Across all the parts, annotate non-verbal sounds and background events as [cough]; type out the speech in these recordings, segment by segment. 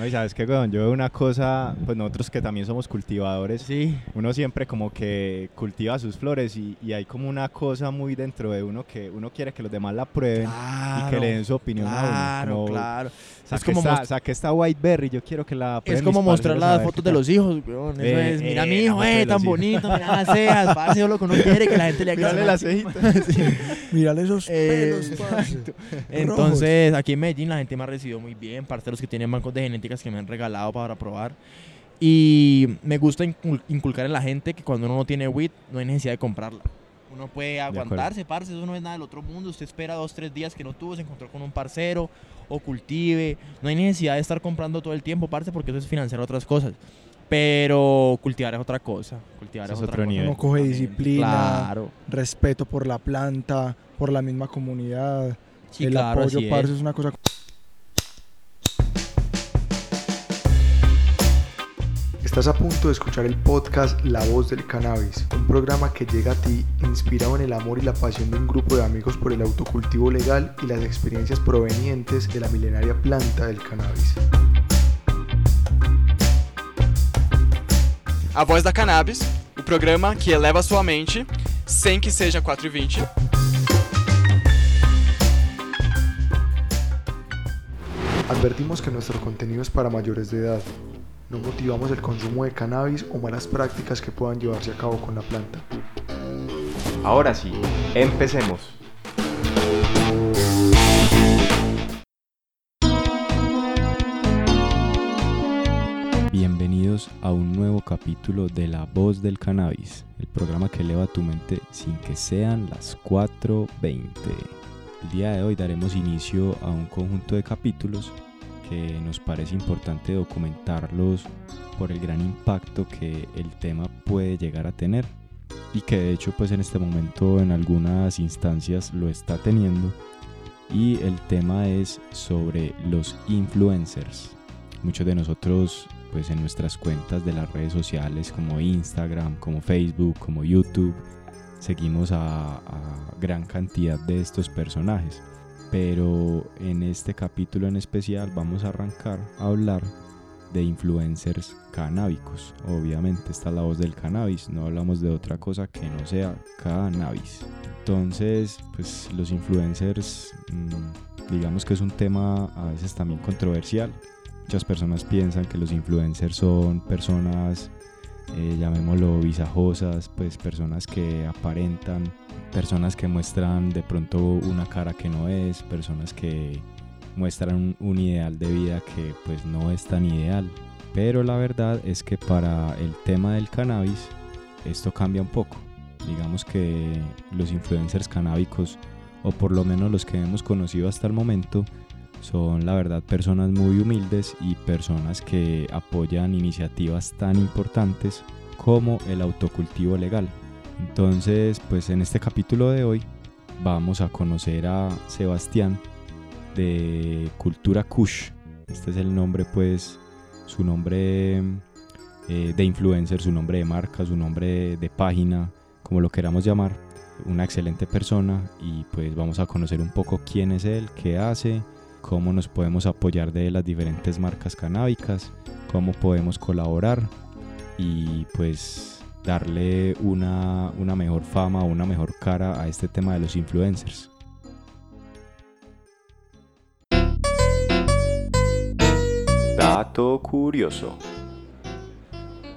No, y sabes qué, weón, yo veo una cosa, pues nosotros que también somos cultivadores, Sí. uno siempre como que cultiva sus flores y, y hay como una cosa muy dentro de uno que uno quiere que los demás la prueben y que le den su opinión a Claro, uno. Como, claro. Es como, esta, saqué esta Whiteberry, yo quiero que la es como mostrar a las fotos qué de los hijos, weón. Eso Eh, es, mira eh, mi hijo, de eh, tan los bonito, mira las cejas, parce, lo que uno quiere que la gente le haga. Mírale las cejitas. [laughs] Mírale esos Eh, pelos. Entonces, aquí en Medellín la gente me ha recibido muy bien, parceros que tienen bancos de que me han regalado para probar. Y me gusta incul- inculcar en la gente que cuando uno no tiene WIT, no hay necesidad de comprarla. Uno puede aguantarse, parce, eso no es nada del otro mundo. Usted espera dos, tres días que no tuvo, se encontró con un parcero o cultive. No hay necesidad de estar comprando todo el tiempo, parce, porque eso es financiar otras cosas. Pero cultivar es otra cosa. Cultivar Eso es otra otro cosa. nivel. Uno coge también. disciplina, Claro. respeto por la planta, por la misma comunidad. Sí, el claro, apoyo, así es. parce, es una cosa. Estás a punto de escuchar el podcast La Voz del Cannabis, un programa que llega a ti inspirado en el amor y la pasión de un grupo de amigos por el autocultivo legal y las experiencias provenientes de la milenaria planta del cannabis. A Voz da Cannabis, o programa que eleva sua mente sem que seja 4 e 20. Advertimos que nuestro contenido es para mayores de edad. No motivamos el consumo de cannabis o malas prácticas que puedan llevarse a cabo con la planta. Ahora sí, empecemos. Bienvenidos a un nuevo capítulo de La Voz del Cannabis, el programa que eleva tu mente sin que sean las 4.20. El día de hoy daremos inicio a un conjunto de capítulos nos parece importante documentarlos por el gran impacto que el tema puede llegar a tener y que de hecho pues en este momento en algunas instancias lo está teniendo y el tema es sobre los influencers. Muchos de nosotros pues en nuestras cuentas de las redes sociales como Instagram, como Facebook, como YouTube, seguimos a gran cantidad de estos personajes. Pero en este capítulo en especial vamos a arrancar a hablar de influencers canábicos. Obviamente está la voz del cannabis, no hablamos de otra cosa que no sea cannabis. Entonces, pues los influencers, mmm, digamos que es un tema a veces también controversial. Muchas personas piensan que los influencers son personas, eh, llamémoslo visajosas, pues personas que aparentan, personas que muestran de pronto una cara que no es, personas que muestran un, ideal de vida que pues no es tan ideal. Pero la verdad es que para el tema del cannabis esto cambia un poco. Digamos que los influencers canábicos, o por lo menos los que hemos conocido hasta el momento, son la verdad personas muy humildes y personas que apoyan iniciativas tan importantes como el autocultivo legal. Entonces, pues en este capítulo de hoy vamos a conocer a Sebastián de Cultura Kush. Este es el nombre, pues, su nombre eh, de influencer, su nombre de marca, su nombre de página, como lo queramos llamar. Una excelente persona y pues vamos a conocer un poco quién es él, qué hace, cómo nos podemos apoyar de las diferentes marcas canábicas, cómo podemos colaborar y pues darle una, una mejor fama, una mejor cara a este tema de los influencers. Dato curioso.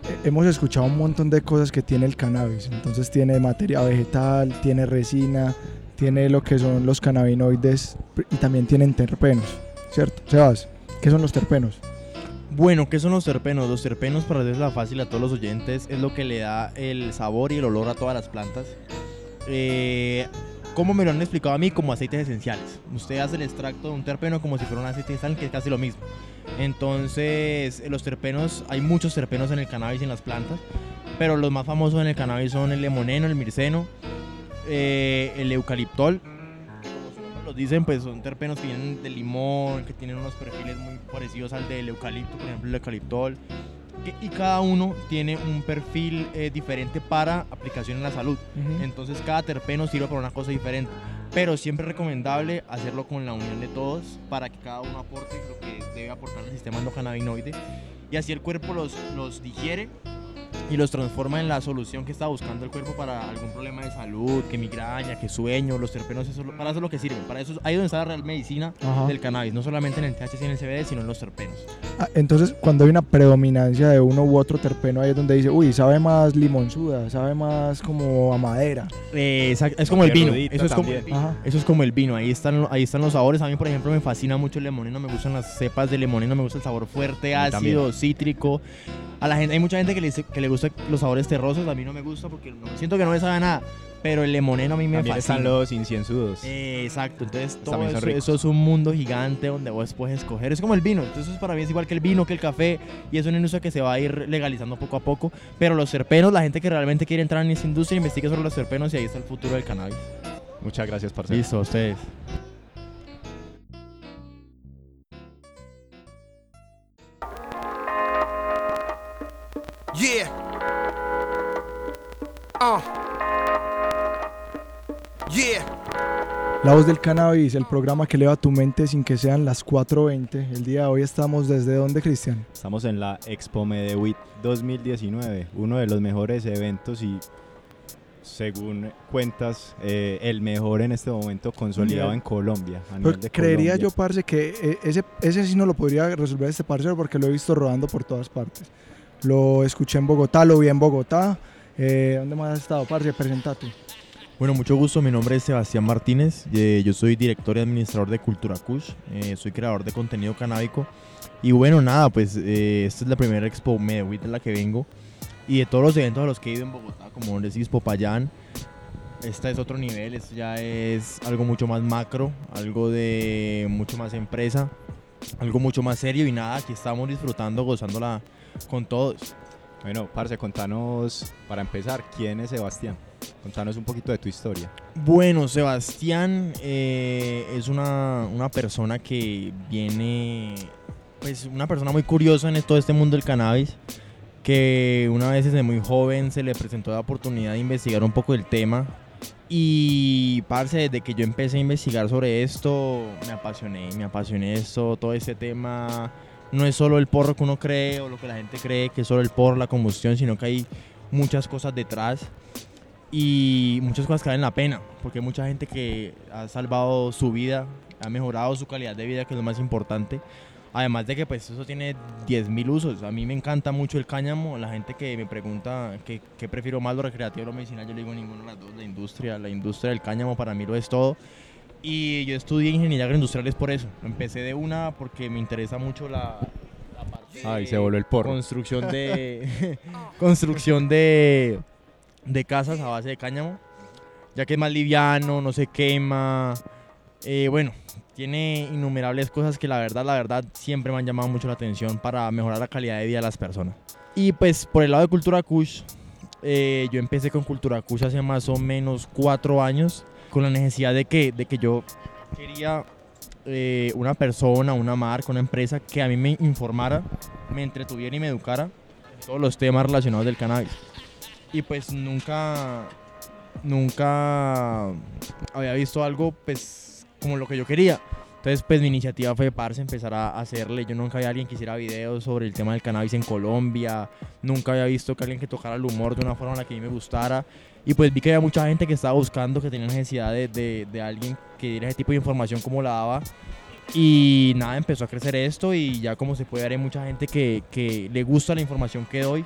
Eh, Hemos escuchado un montón de cosas que tiene el cannabis. Entonces tiene materia vegetal, tiene resina, tiene lo que son los cannabinoides y también tienen terpenos, ¿cierto? Sebas, ¿qué son los terpenos? Bueno, ¿qué son los terpenos? Los terpenos, para hacerla fácil a todos los oyentes, es lo que le da el sabor y el olor a todas las plantas. Eh, ¿Cómo me lo han explicado a mí? Como aceites esenciales. Usted hace el extracto de un terpeno como si fuera un aceite esencial, que es casi lo mismo. Entonces, eh, los terpenos, hay muchos terpenos en el cannabis y en las plantas, pero los más famosos en el cannabis son el lemoneno, el mirceno, eh, el eucaliptol. Lo dicen, pues son terpenos que vienen del limón, que tienen unos perfiles muy parecidos al del eucalipto, por ejemplo el eucaliptol. que- Y cada uno tiene un perfil eh, diferente para aplicación en la salud. Entonces cada terpeno sirve para una cosa diferente. pero siempre es recomendable hacerlo con la unión de todos para que cada uno aporte lo que debe aportar el sistema endocannabinoide y así el cuerpo los, los digiere y los transforma en la solución que está buscando el cuerpo para algún problema de salud, que migraña, que sueño, los terpenos, eso, para eso es lo que sirven. Para eso ahí es donde está la real medicina Ajá. del cannabis, no solamente en el THC y en el CBD, sino en los terpenos. Ah, entonces, cuando hay una predominancia de uno u otro terpeno, ahí es donde dice, uy, sabe más limonzuda, sabe más como a madera. Eh, exact- es como el vino. Eso es como, eso es como el vino. Ahí están, ahí están los sabores. A mí, por ejemplo, me fascina mucho el limoneno. Me gustan las cepas de limoneno. Me gusta el sabor fuerte, ácido, cítrico. A la gente, hay mucha gente que le, dice- que le gusta los sabores terrosos. A mí no me gusta porque no- siento que no me sabe a nada. Pero el limoneno a mí me También fascina. están los inciensudos. Eh, exacto, entonces todo También son eso, ricos. eso es un mundo gigante donde vos puedes escoger. Es como el vino, entonces para mí es igual que el vino, que el café, y es una industria que se va a ir legalizando poco a poco. Pero los terpenos, la gente que realmente quiere entrar en esa industria, investiga sobre los terpenos y ahí está el futuro del cannabis. Muchas gracias, parcero. Listo, ustedes. Uh. Yeah. La voz del cannabis, el programa que eleva tu mente sin que sean las 4.20. El día de hoy estamos desde dónde, Cristian? Estamos en la Expo Medewit 2019, uno de los mejores eventos y según cuentas, eh, el mejor en este momento consolidado en Colombia. a Pero nivel de creería yo, parce, que eh, ese, ese sí no lo podría resolver este parcero porque lo he visto rodando por todas partes. Lo escuché en Bogotá, lo vi en Bogotá. Eh, ¿Dónde más has estado, parce? Presentate. Bueno, mucho gusto. Mi nombre es Sebastián Martínez. eh, yo soy director y administrador de Cultura Kush. eh, soy creador de contenido canábico. Y bueno, nada, pues eh, esta es la primera Expo Medewit de la que vengo. Y de todos los eventos a los que he ido en Bogotá, como decís Popayán, esta es otro nivel. Esto ya es algo mucho más macro, algo de mucho más empresa, algo mucho más serio. Y nada, aquí estamos disfrutando, gozándola con todos. Bueno, parce, contanos, para empezar, ¿quién es Sebastián? Contanos un poquito de tu historia. Bueno, Sebastián eh, es una, una persona que viene, pues una persona muy curiosa en todo este mundo del cannabis, que una vez desde muy joven se le presentó la oportunidad de investigar un poco el tema y, parce, desde que yo empecé a investigar sobre esto, me apasioné, me apasioné esto, todo este tema. No es solo el porro que uno cree o lo que la gente cree que es solo el porro, la combustión, sino que hay muchas cosas detrás y muchas cosas que valen la pena, porque hay mucha gente que ha salvado su vida, ha mejorado su calidad de vida, que es lo más importante. Además de que pues eso tiene 10.000 usos. A mí me encanta mucho el cáñamo. La gente que me pregunta qué prefiero más, lo recreativo o lo medicinal, yo le digo ninguno de las dos. La industria, la industria del cáñamo para mí lo es todo. Y yo estudié ingeniería agroindustrial es por eso. Empecé de una porque me interesa mucho la, la parte Ah, y se voló el porro. construcción de [laughs] [laughs] construcción de, de casas a base de cáñamo, ya que es más liviano, no se quema. eh, bueno, tiene innumerables cosas que la verdad, la verdad, siempre me han llamado mucho la atención para mejorar la calidad de vida de las personas. Y pues por el lado de Cultura Kush, eh, yo empecé con Cultura Kush hace más o menos cuatro años, con la necesidad de que, de que yo quería eh, una persona, una marca, una empresa que a mí me informara, me entretuviera y me educara en todos los temas relacionados del cannabis. Y pues nunca, nunca había visto algo pues como lo que yo quería. Entonces pues mi iniciativa fue parce empezar a hacerle. Yo nunca había alguien que hiciera videos sobre el tema del cannabis en Colombia. Nunca había visto que alguien que tocara el humor de una forma en la que a mí me gustara. Y pues vi que había mucha gente que estaba buscando, que tenía necesidad de, de, de alguien que diera ese tipo de información como la daba. Y nada, empezó a crecer esto y ya como se puede ver hay mucha gente que, que le gusta la información que doy.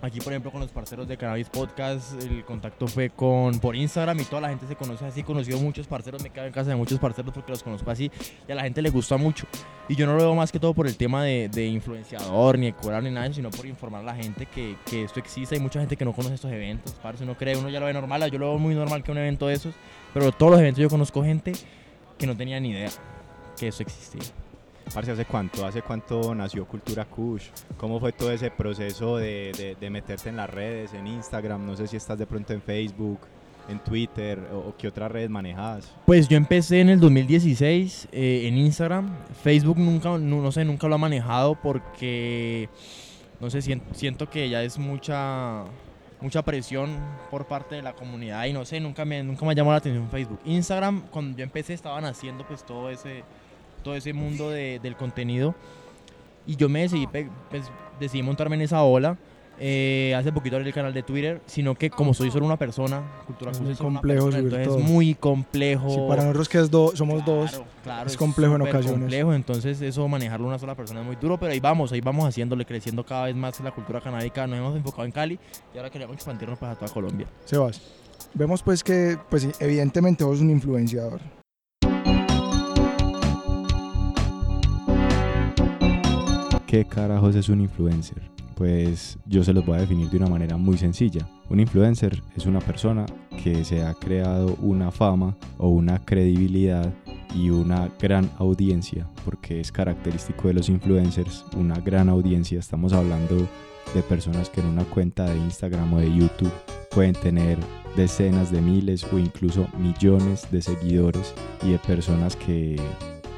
Aquí, por ejemplo, con los parceros de Cannabis Podcast, el contacto fue con por Instagram y toda la gente se conoce así. Conocido muchos parceros, me quedo en casa de muchos parceros porque los conozco así y a la gente le gusta mucho. Y yo no lo veo más que todo por el tema de, de influenciador, ni de cobrar, ni nada, sino por informar a la gente que, que esto existe. Hay mucha gente que no conoce estos eventos, parce, uno cree, uno ya lo ve normal, yo lo veo muy normal que un evento de esos, pero todos los eventos yo conozco gente que no tenía ni idea que eso existía. Parce, ¿hace cuánto? ¿Hace cuánto nació Cultura Kush? ¿Cómo fue todo ese proceso de, meterte en las redes, en Instagram? No sé si estás de pronto en Facebook, en Twitter o, qué otras redes manejas. Pues yo empecé en el 2016 eh, en Instagram. Facebook nunca, no, sé, nunca lo ha manejado porque, no sé, sien- siento que ya es mucha, mucha presión por parte de la comunidad y no sé, nunca me, nunca me llamó la atención Facebook. Instagram, cuando yo empecé, estaban haciendo pues todo ese, todo ese mundo de- del contenido y yo me decidí, pues, decidí montarme en esa ola. Eh, hace poquito abrí el canal de Twitter, sino que como soy solo una persona, Cultura Es muy complejo persona, subir entonces todo. es muy complejo. Sí, para nosotros que es do- somos dos, Claro, es complejo en ocasiones. complejo, entonces eso manejarlo una sola persona es muy duro, pero ahí vamos, ahí vamos haciéndole, creciendo cada vez más la cultura canábica. Nos hemos enfocado en Cali y ahora queremos expandirnos para toda Colombia. Sebas, vemos pues que pues evidentemente vos sos un influenciador. ¿Qué carajos es un influencer? Pues yo se los voy a definir de una manera muy sencilla. Un influencer es una persona que se ha creado una fama o una credibilidad y una gran audiencia, porque es característico de los influencers, una gran audiencia. Estamos hablando de personas que en una cuenta de Instagram o de YouTube pueden tener decenas de miles o incluso millones de seguidores y de personas que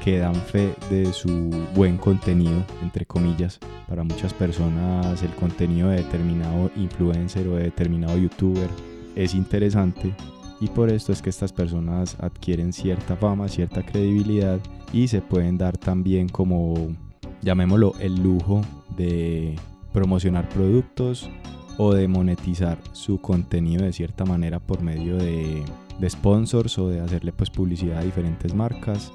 que dan fe de su buen contenido, entre comillas. Para muchas personas el contenido de determinado influencer o de determinado youtuber es interesante y por esto es que estas personas adquieren cierta fama, cierta credibilidad y se pueden dar también como, llamémoslo, el lujo de promocionar productos o de monetizar su contenido de cierta manera por medio de, de sponsors o de hacerle pues publicidad a diferentes marcas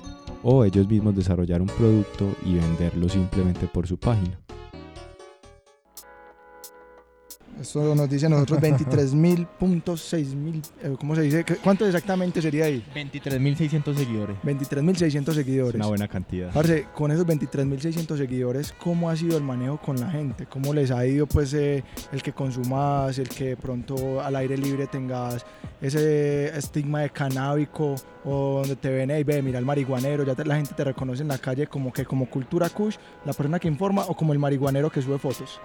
o ellos mismos desarrollar un producto y venderlo simplemente por su página. Esto nos dice nosotros 23.000.6 mil, eh, ¿cómo se dice? ¿Qué- ¿Cuánto exactamente sería ahí? 23.600 seguidores. 23.600 Es seguidores. una buena cantidad. Parce, con esos 23.600 seguidores, ¿cómo ha sido el manejo con la gente? ¿Cómo les ha ido pues eh, el que consumas, el que de pronto al aire libre tengas ese estigma de canábico o donde te ven y ve, mira el marihuanero, ya te- la gente te reconoce en la calle como que como cultura kush, la persona que informa o como el marihuanero que sube fotos?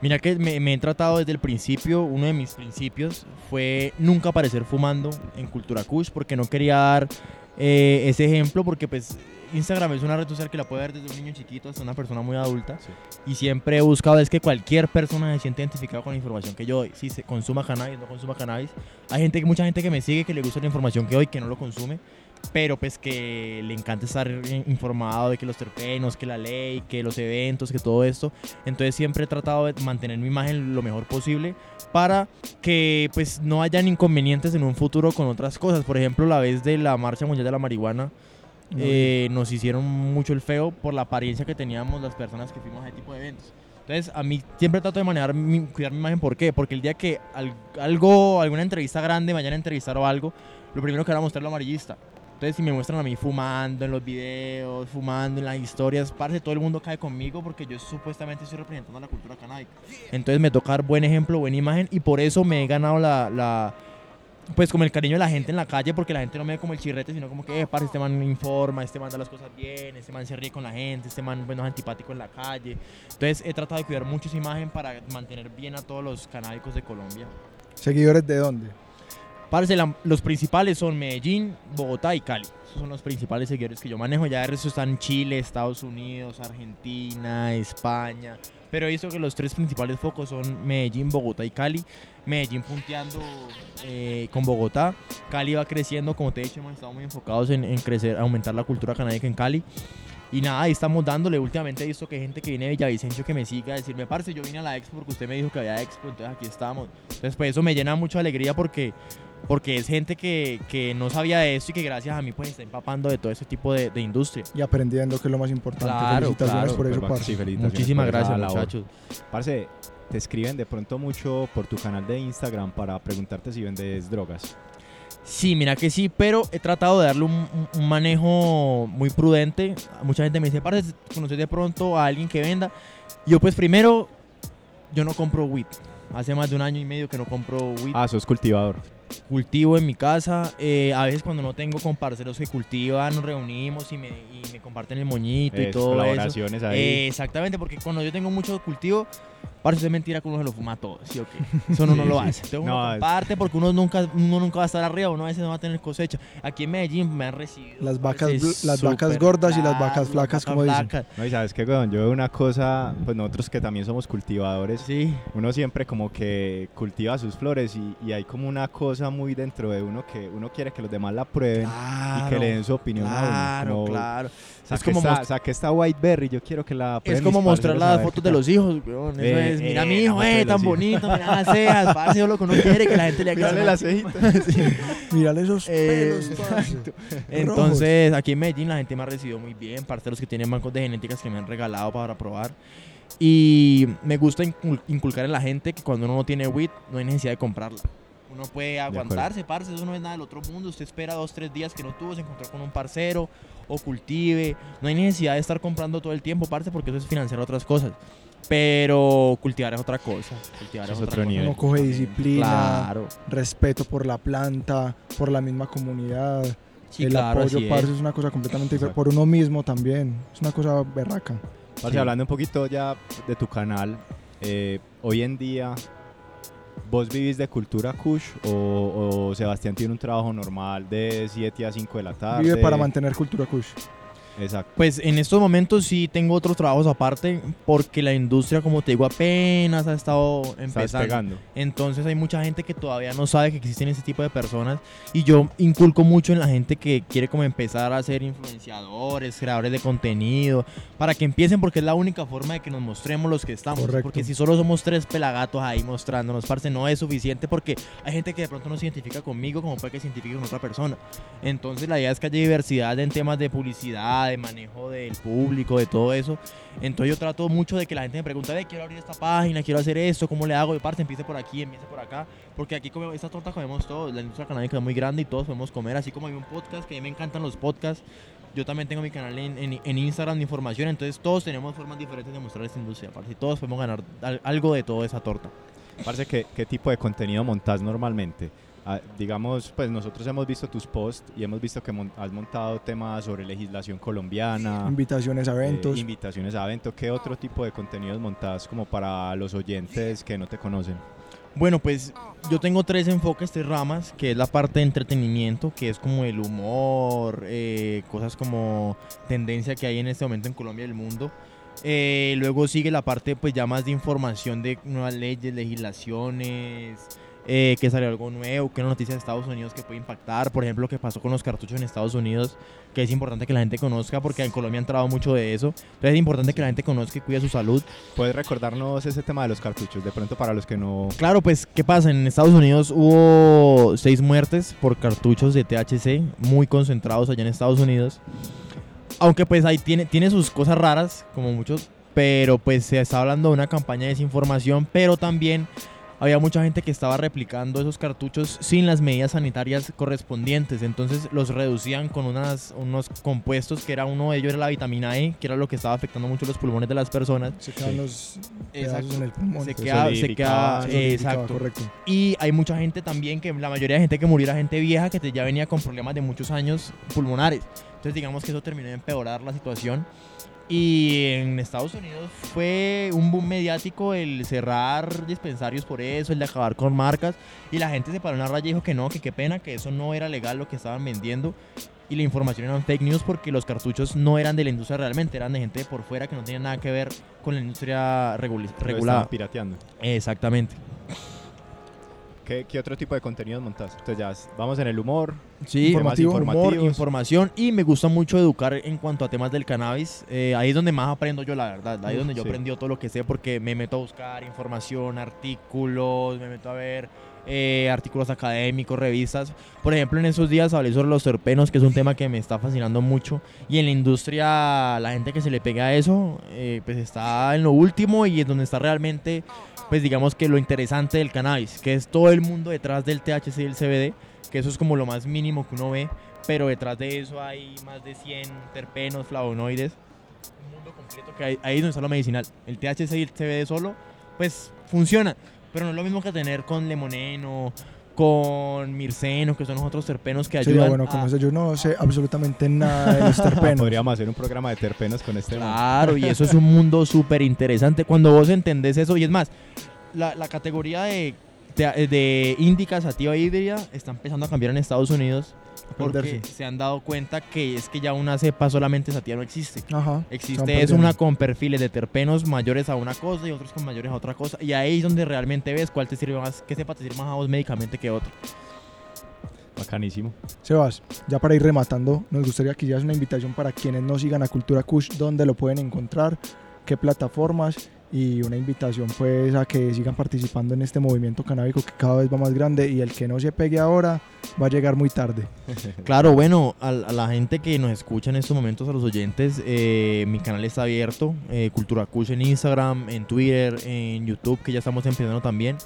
Mira que me, me he tratado desde el principio, uno de mis principios fue nunca aparecer fumando en Cultura Kush porque no quería dar eh, ese ejemplo porque pues Instagram es una red social que la puede ver desde un niño chiquito hasta una persona muy adulta Sí. y siempre he buscado es que cualquier persona se siente identificada con la información que yo doy, si se consuma cannabis, no consuma cannabis. Hay gente, mucha gente que me sigue que le gusta la información que doy, que no lo consume, pero pues que le encanta estar informado de que los terpenos, que la ley, que los eventos, que todo esto. Entonces siempre he tratado de mantener mi imagen lo mejor posible para que pues no hayan inconvenientes en un futuro con otras cosas. Por ejemplo, la vez de la Marcha Mundial de la Marihuana, eh, nos hicieron mucho el feo por la apariencia que teníamos las personas que fuimos a ese tipo de eventos. Entonces, a mí siempre trato de manejar, mi, cuidar mi imagen. ¿Por qué? Porque el día que al- algo, alguna entrevista grande me vayan a entrevistar o algo, lo primero que van a mostrar es lo amarillista. Entonces, si me muestran a mí fumando en los videos, fumando en las historias, parece todo el mundo cae conmigo porque yo supuestamente estoy representando la cultura canábica. Entonces, me toca dar buen ejemplo, buena imagen y por eso me he ganado la, la- pues como el cariño de la gente en la calle porque la gente no me ve como el chirrete, sino como que, eh, parce, este man informa, este man da las cosas bien, este man se ríe con la gente, este man pues, no es antipático en la calle. Entonces, he tratado de cuidar mucho esa imagen para mantener bien a todos los canábicos de Colombia. ¿Seguidores de dónde? Parce, la- los principales son Medellín, Bogotá y Cali. Esos son los principales seguidores que yo manejo. Ya de resto están Chile, Estados Unidos, Argentina, España. Pero he visto que los tres principales focos son Medellín, Bogotá y Cali. Medellín punteando eh, con Bogotá. Cali va creciendo, como te he dicho, hemos estado muy enfocados en, crecer, aumentar la cultura canábica en Cali. Y nada, ahí estamos dándole. Últimamente he visto que hay gente que viene de Villavicencio que me siga a decirme, parce, yo vine a la expo porque usted me dijo que había expo, entonces aquí estamos. Entonces, pues eso me llena mucho de alegría porque porque es gente que, que no sabía de esto y que gracias a mí pues está empapando de todo ese tipo de, de industria. Y aprendiendo, que es lo más importante. Claro, Felicitaciones claro. por eso, parce. sí, felicitaciones Muchísimas por gracias muchachos. Parce, te escriben de pronto mucho por tu canal de Instagram para preguntarte si vendes drogas. Sí, mira que sí, pero he tratado de darle un, un- un manejo muy prudente. Mucha gente me dice, parce, ¿conoces de pronto a alguien que venda? Yo pues primero, yo no compro weed. Hace más de un año y medio que no compro weed. Ah, sos cultivador. Cultivo en mi casa. eh, a veces cuando no tengo con parceros que cultivan, nos reunimos y me, y me comparten el moñito y todo eso. ahí. Eh, exactamente, porque cuando yo tengo mucho cultivo, Parce, eso es mentira que uno se lo fuma todo, ¿sí o qué? Eso uno no Sí, lo hace. Entonces uno No, es- comparte porque uno nunca, uno nunca va a estar arriba, uno a veces no va a tener cosecha. Aquí en Medellín me han recibido. Las vacas las vacas gordas y las vacas claro, flacas, como dicen. No, y sabes qué, weón, yo veo una cosa, pues nosotros que también somos cultivadores, Sí. uno siempre como que cultiva sus flores y, y hay como una cosa muy dentro de uno que uno quiere que los demás la prueben y que le den su opinión a Claro, uno. Como, claro. Saqué, Es como esta, most- saqué esta Whiteberry, yo quiero que la Es como mostrar a las fotos de los hijos, weón. Eso Eh, es, mira eh, mi hijo, eh, de tan los bonito, mira las cejas, parce, es lo que uno quiere, que la gente le haga Mírale las cejitas. [laughs] Mírale esos Eh, pelos, [laughs] parce. Entonces, aquí en Medellín la gente me ha recibido muy bien, parceros que tienen bancos de genéticas que me han regalado para probar. Y me gusta incul- inculcar en la gente que cuando uno no tiene WIT, no hay necesidad de comprarla. Uno puede aguantarse, parce, eso no es nada del otro mundo. Usted espera dos, tres días que no tuvo, se encontró con un parcero o cultive. No hay necesidad de estar comprando todo el tiempo, parce, porque eso es financiar otras cosas. Pero cultivar es otra cosa. Cultivar es es otra otro cosa. nivel. Uno coge disciplina, Claro. respeto por la planta, por la misma comunidad. Sí, el claro, apoyo, es. parce, es una cosa completamente diferente. Por uno mismo también. Es una cosa berraca. Parce, Sí. hablando un poquito ya de tu canal, eh, hoy en día, ¿vos vivís de cultura Kush o, o Sebastián tiene un trabajo normal de 7 a 5 de la tarde? Vive para mantener cultura kush. Exacto. Pues en estos momentos sí tengo otros trabajos aparte porque la industria, como te digo, apenas ha estado empezando. Entonces hay mucha gente que todavía no sabe que existen ese tipo de personas y yo inculco mucho en la gente que quiere como empezar a ser influenciadores, creadores de contenido, para que empiecen porque es la única forma de que nos mostremos los que estamos. Correcto. Porque si solo somos tres pelagatos ahí mostrándonos, parce, no es suficiente porque hay gente que de pronto no se identifica conmigo como puede que se identifique con otra persona. Entonces la idea es que haya diversidad en temas de publicidad, de manejo del público, de todo eso. Entonces yo trato mucho de que la gente me pregunte, "Ve, quiero abrir esta página, quiero hacer esto, ¿cómo le hago? Y parte, empiece por aquí, empiece por acá. Porque aquí come, esta torta comemos todos, la industria canábica es muy grande y todos podemos comer, así como hay un podcast, que a mí me encantan los podcasts. Yo también tengo mi canal en, en- Instagram de información, entonces todos tenemos formas diferentes de mostrar esta industria, parce, y todos podemos ganar al- algo de toda esa torta. Parece que qué tipo de contenido montas normalmente. Ah, digamos, pues nosotros hemos visto tus posts y hemos visto que mon- has montado temas sobre legislación colombiana, Invitaciones a eh, eventos. invitaciones a eventos. ¿Qué otro tipo de contenidos montas como para los oyentes que no te conocen? Bueno, pues yo tengo tres enfoques, tres ramas, que es la parte de entretenimiento, que es como el humor, eh, cosas como tendencia que hay en este momento en Colombia y el mundo. Eh, luego sigue la parte pues ya más de información de nuevas leyes, legislaciones, eh, que salió algo nuevo, que una noticia de Estados Unidos que puede impactar, por ejemplo, lo que pasó con los cartuchos en Estados Unidos, que es importante que la gente conozca porque en Colombia ha entrado mucho de eso. Entonces es importante que la gente conozca y cuide su salud. ¿Puedes recordarnos ese tema de los cartuchos? De pronto para los que no... Claro, pues, ¿qué pasa? En Estados Unidos hubo seis muertes por cartuchos de THC, muy concentrados allá en Estados Unidos. Aunque pues ahí tiene, tiene sus cosas raras, como muchos, pero pues se está hablando de una campaña de desinformación, pero también había mucha gente que estaba replicando esos cartuchos sin las medidas sanitarias correspondientes, entonces los reducían con unas, unos compuestos que era uno de ellos era la vitamina E, que era lo que estaba afectando mucho los pulmones de las personas. Se quedan Sí. los Exacto. en el pulmón. Se queda, se exacto. Correcto. Y hay mucha gente también, que la mayoría de gente que murió era gente vieja que ya venía con problemas de muchos años pulmonares. Entonces digamos que eso terminó de empeorar la situación. Y en Estados Unidos fue un boom mediático el cerrar dispensarios por eso, el de acabar con marcas. Y la gente se paró en la raya y dijo que no, que qué pena, que eso no era legal lo que estaban vendiendo. Y la información eran fake news porque los cartuchos no eran de la industria realmente, eran de gente de por fuera que no tenía nada que ver con la industria lo estaban regulada. pirateando. Exactamente. ¿Qué, qué otro tipo de contenidos montas? Entonces ya vamos en el humor. Sí, Informativo, humor, información y me gusta mucho educar en cuanto a temas del cannabis. Eh, ahí es donde más aprendo yo, la verdad. Ahí es donde yo sí. aprendí todo lo que sé porque me meto a buscar información, artículos, me meto a ver eh, artículos académicos, revistas. Por ejemplo, en esos días hablé sobre los terpenos, que es un tema que me está fascinando mucho. Y en la industria, la gente que se le pega a eso, eh, pues está en lo último y es donde está realmente, pues digamos que lo interesante del cannabis, que es todo el mundo detrás del THC y el CBD que eso es como lo más mínimo que uno ve, pero detrás de eso hay más de 100 terpenos, flavonoides, un mundo completo que hay, ahí es donde está lo medicinal. El THC y el CBD solo, pues funciona, pero no es lo mismo que tener con lemoneno, con mirceno, que son los otros terpenos que Sí, ayudan bueno, a- como eso yo no sé absolutamente nada de los [laughs] terpenos. Podríamos hacer un programa de terpenos con este. Claro, y eso es un mundo [laughs] súper interesante. Cuando vos entendés eso, y es más, la, la categoría de, de, de índica sativa híbrida está empezando a cambiar en Estados Unidos porque perderse. se han dado cuenta que es que ya una cepa solamente sativa no existe. Ajá. Existe es una con perfiles de terpenos mayores a una cosa y otros con mayores a otra cosa. Y ahí es donde realmente ves cuál te sirve más, qué cepa te sirve más a vos médicamente que otro. Bacanísimo. Sebas, ya para ir rematando, nos gustaría que hicieras una invitación para quienes no sigan a Cultura Kush, dónde lo pueden encontrar, qué plataformas y una invitación pues a que sigan participando en este movimiento canábico que cada vez va más grande y el que no se pegue ahora va a llegar muy tarde. [laughs] Claro, bueno, a, la gente que nos escucha en estos momentos, a los oyentes, eh, mi canal está abierto, eh, Cultura Kush en Instagram, en Twitter, en YouTube, que ya estamos empezando también.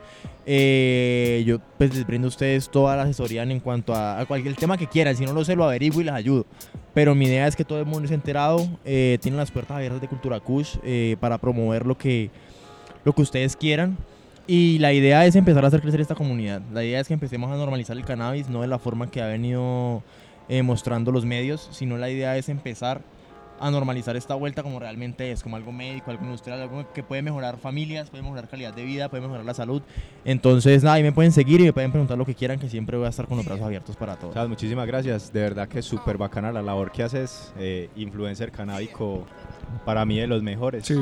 Eh, yo pues les brindo a ustedes toda la asesoría en cuanto a, a cualquier tema que quieran, si no lo sé lo averiguo y les ayudo. Pero mi idea es que todo el mundo esté enterado, eh, tienen las puertas abiertas de Cultura Kush eh, para promover lo que, lo que ustedes quieran. Y la idea es empezar a hacer crecer esta comunidad. La idea es que empecemos a normalizar el cannabis, no de la forma que ha venido eh, mostrando los medios, sino la idea es empezar a normalizar esta vuelta como realmente es, como algo médico, algo industrial, algo que puede mejorar familias, puede mejorar calidad de vida, puede mejorar la salud. Entonces, nada, ahí me pueden seguir y me pueden preguntar lo que quieran, que siempre voy a estar con los brazos abiertos para todos. Sabes, muchísimas gracias. De verdad que es súper bacana la labor que haces. eh, influencer canábico, para mí de los mejores. Sí,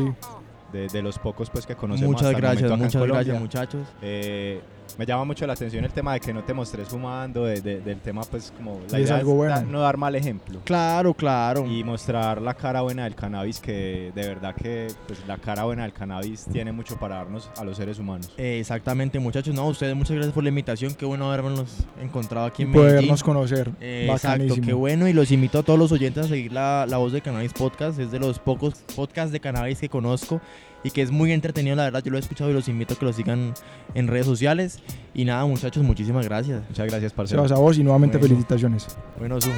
De, de los pocos pues que conocemos. Muchas hasta gracias, acá muchas gracias muchachos. Eh, me llama mucho la atención el tema de que no te mostrés fumando, de- de- del tema pues como la Sí, es idea algo bueno. da- no dar mal ejemplo. Claro, claro. Y mostrar la cara buena del cannabis, que de verdad que pues, la cara buena del cannabis tiene mucho para darnos a los seres humanos. Eh, exactamente, muchachos. No, ustedes muchas gracias por la invitación. Qué bueno habernos encontrado aquí y en Medellín. podernos conocer. Eh, exacto, qué bueno. Y los invito a todos los oyentes a seguir la, la voz de Cannabis Podcast. Es de los pocos podcasts de cannabis que conozco y que es muy entretenido, la verdad. Yo lo he escuchado y los invito a que lo sigan en redes sociales. Y nada, muchachos, muchísimas gracias. Muchas gracias, parcero. Sebas, a vos y nuevamente Bueno. felicitaciones. Bueno, sumo.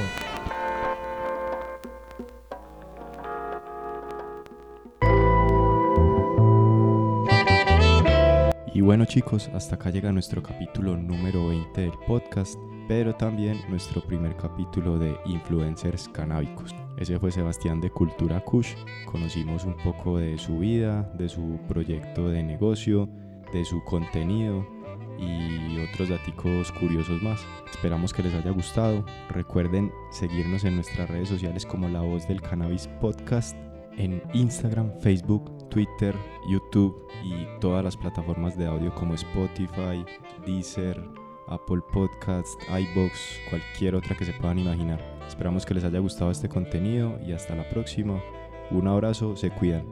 Y bueno chicos, hasta acá llega nuestro capítulo número 20 del podcast, pero también nuestro primer capítulo de Influencers Canábicos. Ese fue Sebastián de Cultura Kush. Conocimos un poco de su vida, de su proyecto de negocio, de su contenido y otros daticos curiosos más. Esperamos que les haya gustado. Recuerden seguirnos en nuestras redes sociales como La Voz del Cannabis Podcast en Instagram, Facebook, Twitter, YouTube y todas las plataformas de audio como Spotify, Deezer, Apple Podcasts, iBox, cualquier otra que se puedan imaginar. Esperamos que les haya gustado este contenido y hasta la próxima. Un abrazo, se cuidan.